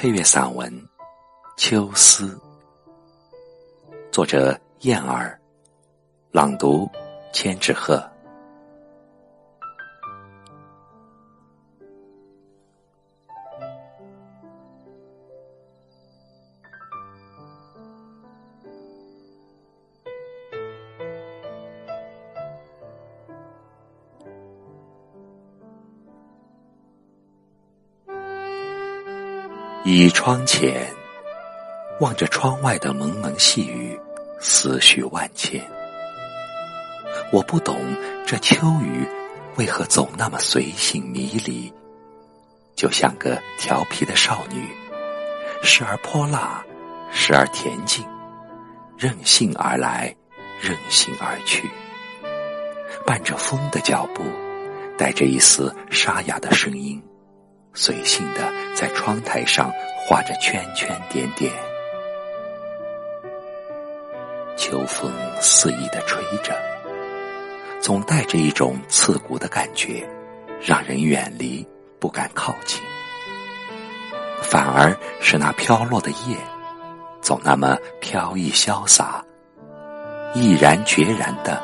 配乐散文《秋思》，作者燕儿，朗读千纸鹤。倚窗前，望着窗外的蒙蒙细雨，思绪万千。我不懂这秋雨为何总那么随性迷离，就像个调皮的少女，时而泼辣，时而恬静，任性而来，任性而去，伴着风的脚步，带着一丝沙哑的声音。随性的在窗台上画着圈圈点点，秋风肆意的吹着，总带着一种刺骨的感觉，让人远离，不敢靠近。反而是那飘落的叶，总那么飘逸潇洒，毅然决然的，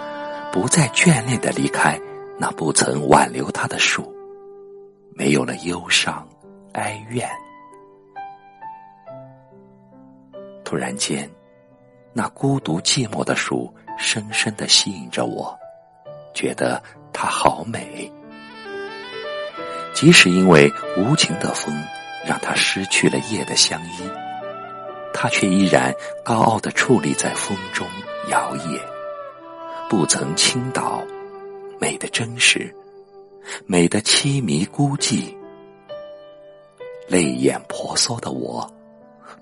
不再眷恋的离开那不曾挽留他的树。没有了忧伤、哀怨。突然间，那孤独寂寞的树深深的吸引着我，觉得它好美。即使因为无情的风让它失去了叶的香依，它却依然高傲的矗立在风中摇曳，不曾倾倒，美的真实。美的凄迷孤寂，泪眼婆娑的我，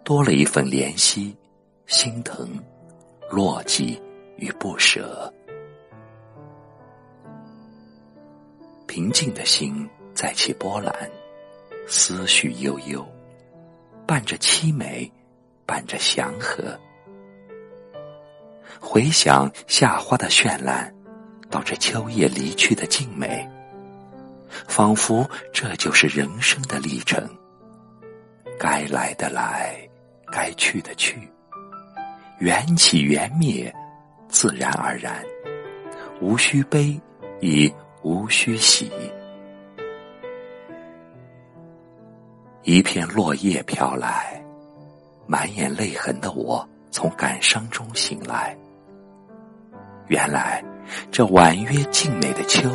多了一份怜惜、心疼、落寂与不舍。平静的心再起波澜，思绪悠悠，伴着凄美，伴着祥和。回想夏花的绚烂，到这秋叶离去的静美。仿佛这就是人生的历程，该来的来，该去的去，缘起缘灭，自然而然，无需悲，亦无需喜。一片落叶飘来，满眼泪痕的我从感伤中醒来。原来，这婉约静美的秋。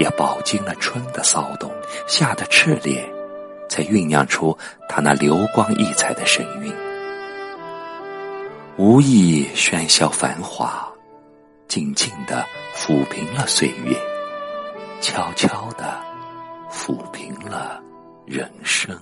也饱经了春的骚动，夏的炽烈，才酝酿出它那流光溢彩的神韵。无意喧嚣繁华，静静的抚平了岁月，悄悄的抚平了人生。